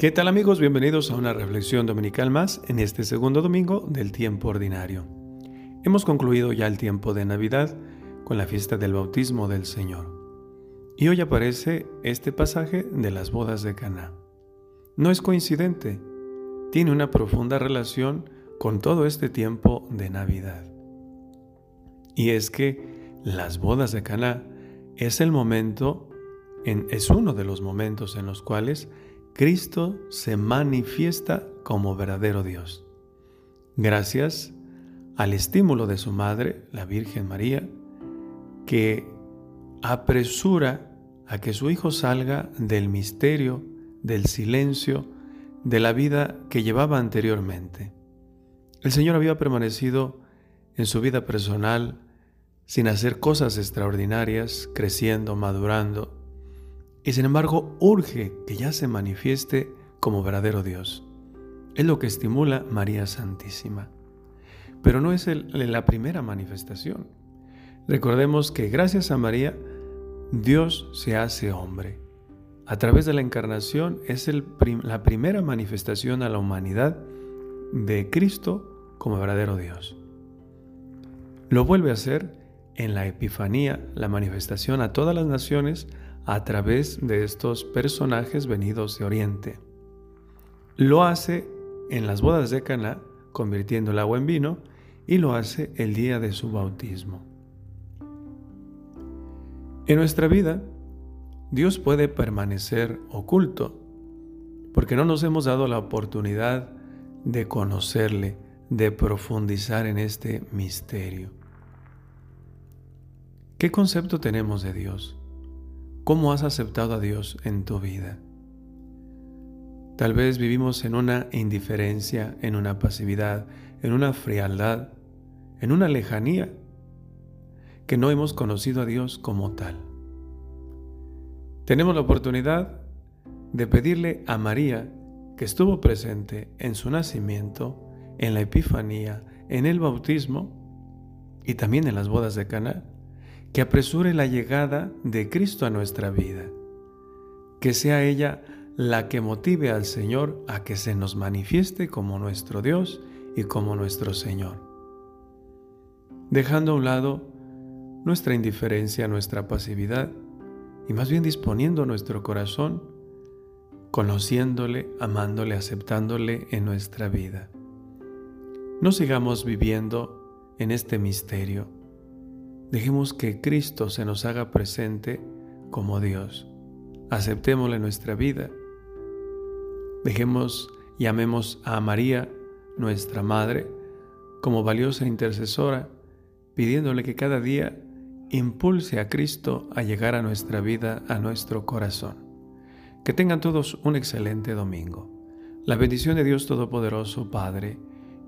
¿Qué tal amigos? Bienvenidos a una reflexión dominical más en este segundo domingo del tiempo ordinario. Hemos concluido ya el tiempo de Navidad con la fiesta del bautismo del Señor. Y hoy aparece este pasaje de las bodas de Caná. No es coincidente, tiene una profunda relación con todo este tiempo de Navidad. Y es que las bodas de Caná es el momento es uno de los momentos en los cuales Cristo se manifiesta como verdadero Dios. Gracias al estímulo de su madre, la Virgen María, que apresura a que su hijo salga del misterio, del silencio, de la vida que llevaba anteriormente. El Señor había permanecido en su vida personal sin hacer cosas extraordinarias, creciendo, madurando, y sin embargo urge que ya se manifieste como verdadero Dios. Es lo que estimula María Santísima. Pero no es la primera manifestación. Recordemos que gracias a María, Dios se hace hombre. A través de la encarnación es la primera manifestación a la humanidad de Cristo como verdadero Dios. Lo vuelve a hacer en la Epifanía, la manifestación a todas las naciones a través de estos personajes venidos de Oriente. Lo hace en las bodas de Caná, convirtiendo el agua en vino, y lo hace el día de su bautismo. En nuestra vida, Dios puede permanecer oculto, porque no nos hemos dado la oportunidad de conocerle, de profundizar en este misterio. ¿Qué concepto tenemos de Dios? ¿Cómo has aceptado a Dios en tu vida? Tal vez vivimos en una indiferencia, en una pasividad, en una frialdad, en una lejanía, que no hemos conocido a Dios como tal. Tenemos la oportunidad de pedirle a María, que estuvo presente en su nacimiento, en la Epifanía, en el bautismo y también en las bodas de Cana, que apresure la llegada de Cristo a nuestra vida, que sea ella la que motive al Señor a que se nos manifieste como nuestro Dios y como nuestro Señor, dejando a un lado nuestra indiferencia, nuestra pasividad, y más bien disponiendo nuestro corazón, conociéndole, amándole, aceptándole en nuestra vida. No sigamos viviendo en este misterio, Dejemos que Cristo se nos haga presente como Dios. Aceptémosle nuestra vida. Dejemos y amemos a María, nuestra Madre, como valiosa intercesora, pidiéndole que cada día impulse a Cristo a llegar a nuestra vida, a nuestro corazón. Que tengan todos un excelente domingo. La bendición de Dios Todopoderoso, Padre,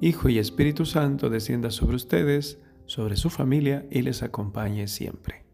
Hijo y Espíritu Santo descienda sobre ustedes, sobre su familia y les acompañe siempre.